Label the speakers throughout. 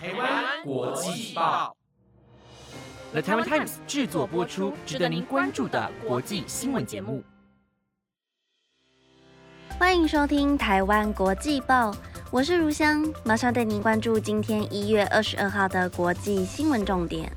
Speaker 1: 台湾国际报
Speaker 2: ，The Taiwan Times 制作播出，值得您关注的国际新闻节目。
Speaker 3: 欢迎收听《台湾国际报》，我是如香，马上带您关注今天一月二十二号的国际新闻重点。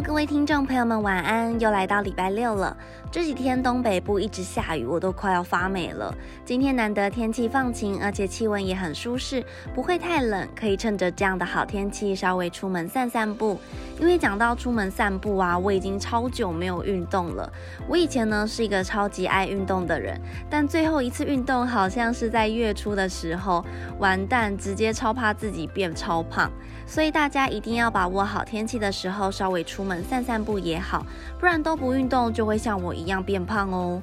Speaker 3: 各位听众朋友们，晚安！又来到礼拜六了。这几天东北部一直下雨，我都快要发霉了。今天难得天气放晴，而且气温也很舒适，不会太冷，可以趁着这样的好天气稍微出门散散步。因为讲到出门散步啊，我已经超久没有运动了。我以前呢是一个超级爱运动的人，但最后一次运动好像是在月初的时候，完蛋，直接超怕自己变超胖。所以大家一定要把握好天气的时候，稍微出门散散步也好，不然都不运动就会像我一样变胖哦。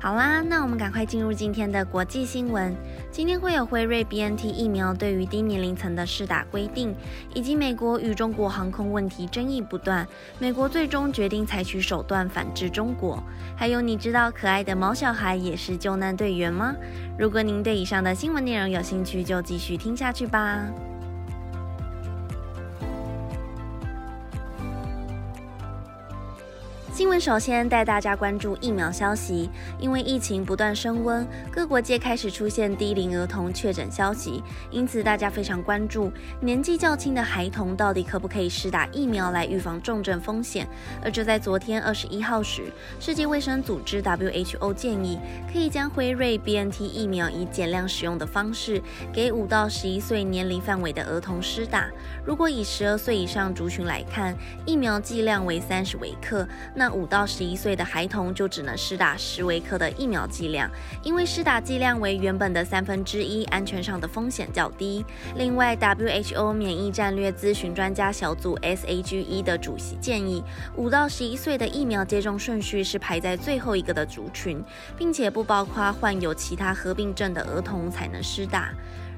Speaker 3: 好啦，那我们赶快进入今天的国际新闻。今天会有辉瑞 BNT 疫苗对于低年龄层的试打规定，以及美国与中国航空问题争议不断，美国最终决定采取手段反制中国。还有，你知道可爱的毛小孩也是救难队员吗？如果您对以上的新闻内容有兴趣，就继续听下去吧。新闻首先带大家关注疫苗消息，因为疫情不断升温，各国皆开始出现低龄儿童确诊消息，因此大家非常关注年纪较轻的孩童到底可不可以施打疫苗来预防重症风险。而就在昨天二十一号时，世界卫生组织 WHO 建议可以将辉瑞 BNT 疫苗以减量使用的方式给五到十一岁年龄范围的儿童施打。如果以十二岁以上族群来看，疫苗剂量为三十微克。那五到十一岁的孩童就只能施打十微克的疫苗剂量，因为施打剂量为原本的三分之一，安全上的风险较低。另外，WHO 免疫战略咨询专家小组 SAGE 的主席建议，五到十一岁的疫苗接种顺序是排在最后一个的族群，并且不包括患有其他合并症的儿童才能施打。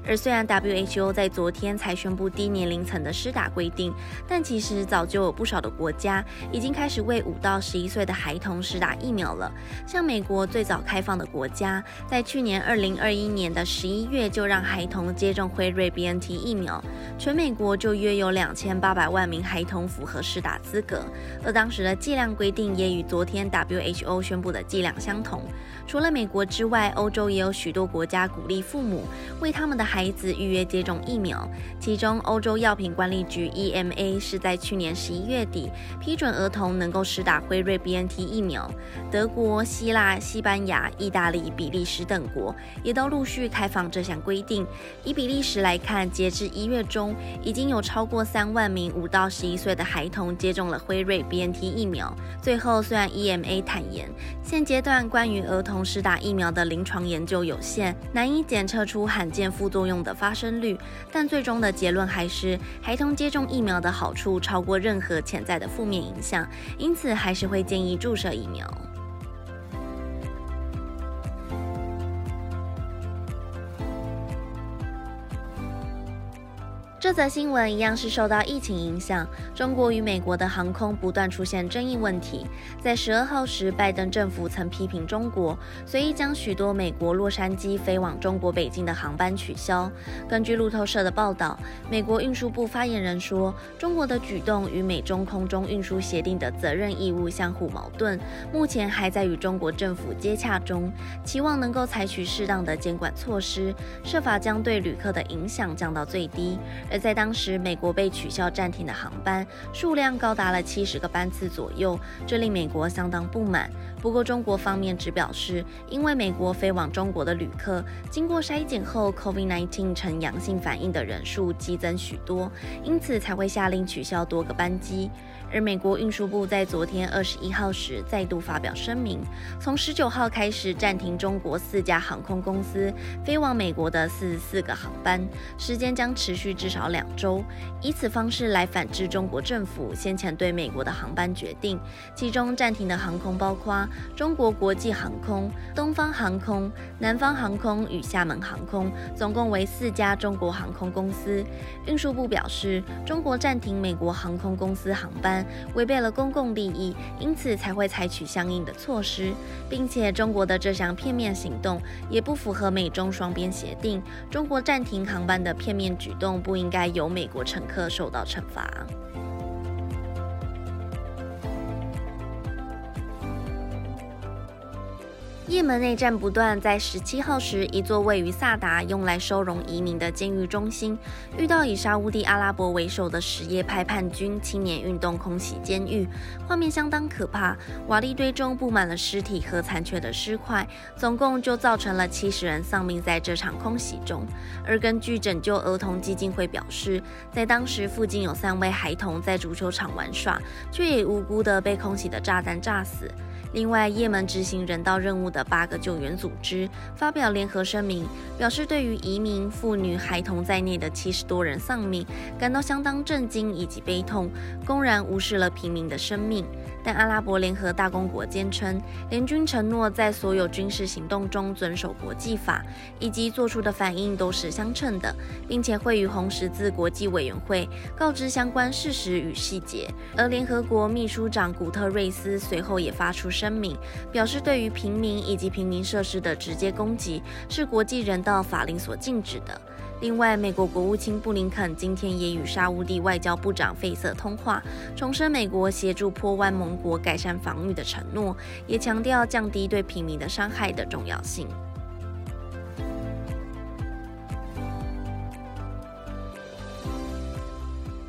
Speaker 3: 而虽然 WHO 在昨天才宣布低年龄层的施打规定，但其实早就有不少的国家已经开始为五到十一岁的孩童施打疫苗了。像美国最早开放的国家，在去年二零二一年的十一月就让孩童接种辉瑞 BNT 疫苗，全美国就约有两千八百万名孩童符合施打资格。而当时的剂量规定也与昨天 WHO 宣布的剂量相同。除了美国之外，欧洲也有许多国家鼓励父母为他们的孩孩子预约接种疫苗。其中，欧洲药品管理局 EMA 是在去年十一月底批准儿童能够施打辉瑞 BNT 疫苗。德国、希腊、西班牙、意大利、比利时等国也都陆续开放这项规定。以比利时来看，截至一月中，已经有超过三万名五到十一岁的孩童接种了辉瑞 BNT 疫苗。最后，虽然 EMA 坦言，现阶段关于儿童施打疫苗的临床研究有限，难以检测出罕见副作用用的发生率，但最终的结论还是孩童接种疫苗的好处超过任何潜在的负面影响，因此还是会建议注射疫苗。这则新闻一样是受到疫情影响，中国与美国的航空不断出现争议问题。在十二号时，拜登政府曾批评中国随意将许多美国洛杉矶飞往中国北京的航班取消。根据路透社的报道，美国运输部发言人说，中国的举动与美中空中运输协定的责任义务相互矛盾，目前还在与中国政府接洽中，期望能够采取适当的监管措施，设法将对旅客的影响降到最低。在当时，美国被取消暂停的航班数量高达了七十个班次左右，这令美国相当不满。不过，中国方面只表示，因为美国飞往中国的旅客经过筛检后，COVID-19 呈阳性反应的人数激增许多，因此才会下令取消多个班机。而美国运输部在昨天二十一号时再度发表声明，从十九号开始暂停中国四家航空公司飞往美国的四十四个航班，时间将持续至少。两周，以此方式来反制中国政府先前对美国的航班决定。其中暂停的航空包括中国国际航空、东方航空、南方航空与厦门航空，总共为四家中国航空公司。运输部表示，中国暂停美国航空公司航班，违背了公共利益，因此才会采取相应的措施，并且中国的这项片面行动也不符合美中双边协定。中国暂停航班的片面举动不应该该由美国乘客受到惩罚。也门内战不断，在十七号时，一座位于萨达、用来收容移民的监狱中心，遇到以沙乌地阿拉伯为首的什叶派叛军青年运动空袭监狱，画面相当可怕。瓦砾堆中布满了尸体和残缺的尸块，总共就造成了七十人丧命在这场空袭中。而根据拯救儿童基金会表示，在当时附近有三位孩童在足球场玩耍，却也无辜的被空袭的炸弹炸死。另外，也门执行人道任务的八个救援组织发表联合声明，表示对于移民、妇女、孩童在内的七十多人丧命感到相当震惊以及悲痛，公然无视了平民的生命。但阿拉伯联合大公国坚称，联军承诺在所有军事行动中遵守国际法，以及做出的反应都是相称的，并且会与红十字国际委员会告知相关事实与细节。而联合国秘书长古特瑞斯随后也发出声明，表示对于平民以及平民设施的直接攻击是国际人道法令所禁止的。另外，美国国务卿布林肯今天也与沙乌地外交部长费瑟通话，重申美国协助坡湾盟国改善防御的承诺，也强调降低对平民的伤害的重要性。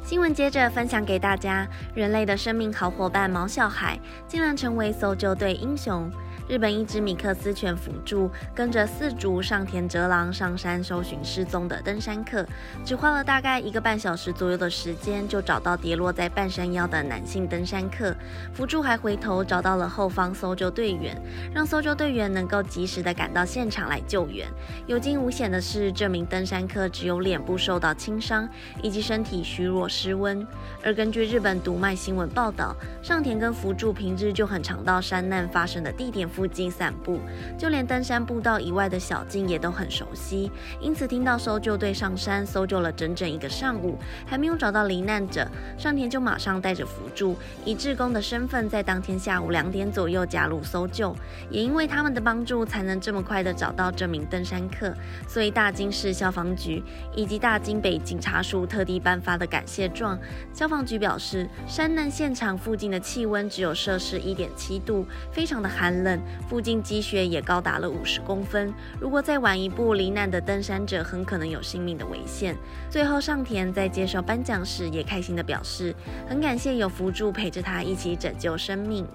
Speaker 3: 新闻接着分享给大家：人类的生命好伙伴毛小孩，竟然成为搜救队英雄。日本一只米克斯犬辅助跟着四足上田哲郎上山搜寻失踪的登山客，只花了大概一个半小时左右的时间，就找到跌落在半山腰的男性登山客。辅助还回头找到了后方搜救队员，让搜救队员能够及时的赶到现场来救援。有惊无险的是，这名登山客只有脸部受到轻伤，以及身体虚弱失温。而根据日本读卖新闻报道，上田跟辅助平日就很常到山难发生的地点。附近散步，就连登山步道以外的小径也都很熟悉。因此，听到搜救队上山搜救了整整一个上午，还没有找到罹难者，上田就马上带着辅助，以志工的身份，在当天下午两点左右加入搜救。也因为他们的帮助，才能这么快的找到这名登山客。所以，大金市消防局以及大金北警察署特地颁发的感谢状。消防局表示，山难现场附近的气温只有摄氏一点七度，非常的寒冷。附近积雪也高达了五十公分，如果再晚一步，罹难的登山者很可能有性命的危险。最后，上田在接受颁奖时也开心地表示，很感谢有扶助陪着他一起拯救生命。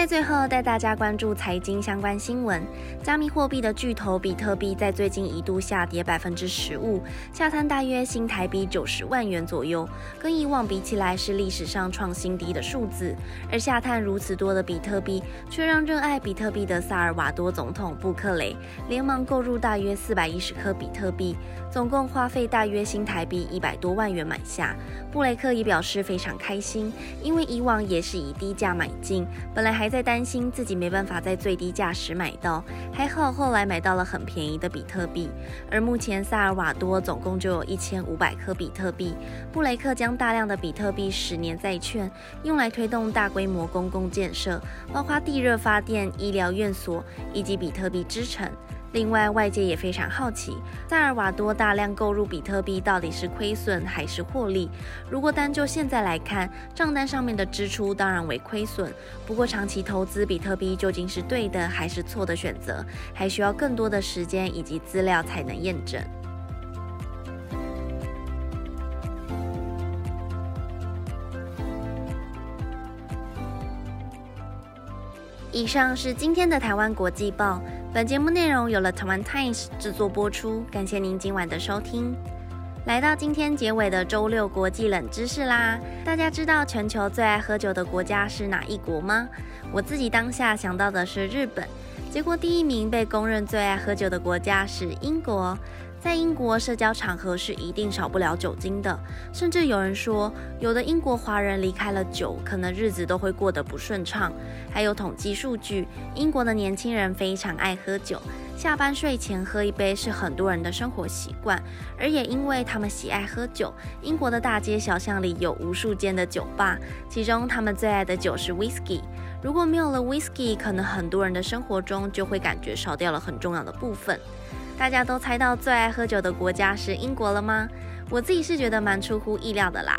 Speaker 3: 在最后带大家关注财经相关新闻，加密货币的巨头比特币在最近一度下跌百分之十五，下探大约新台币九十万元左右，跟以往比起来是历史上创新低的数字。而下探如此多的比特币，却让热爱比特币的萨尔瓦多总统布克雷连忙购入大约四百一十颗比特币，总共花费大约新台币一百多万元买下。布雷克也表示非常开心，因为以往也是以低价买进，本来还。在担心自己没办法在最低价时买到，还好后来买到了很便宜的比特币。而目前萨尔瓦多总共就有一千五百颗比特币。布雷克将大量的比特币十年债券用来推动大规模公共建设，包括地热发电、医疗院所以及比特币之城。另外，外界也非常好奇，萨尔瓦多大量购入比特币到底是亏损还是获利？如果单就现在来看，账单上面的支出当然为亏损。不过，长期投资比特币究竟是对的还是错的选择，还需要更多的时间以及资料才能验证。以上是今天的台湾国际报。本节目内容由了台湾 Times 制作播出，感谢您今晚的收听。来到今天结尾的周六国际冷知识啦，大家知道全球最爱喝酒的国家是哪一国吗？我自己当下想到的是日本。结果第一名被公认最爱喝酒的国家是英国。在英国，社交场合是一定少不了酒精的，甚至有人说，有的英国华人离开了酒，可能日子都会过得不顺畅。还有统计数据，英国的年轻人非常爱喝酒，下班睡前喝一杯是很多人的生活习惯。而也因为他们喜爱喝酒，英国的大街小巷里有无数间的酒吧，其中他们最爱的酒是 whisky。如果没有了 whisky，可能很多人的生活中就会感觉少掉了很重要的部分。大家都猜到最爱喝酒的国家是英国了吗？我自己是觉得蛮出乎意料的啦。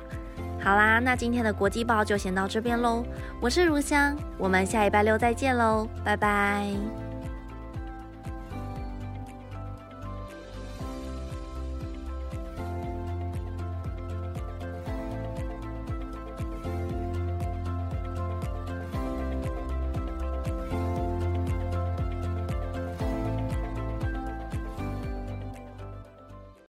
Speaker 3: 好啦，那今天的国际报就先到这边喽。我是如香，我们下礼拜六再见喽，拜拜。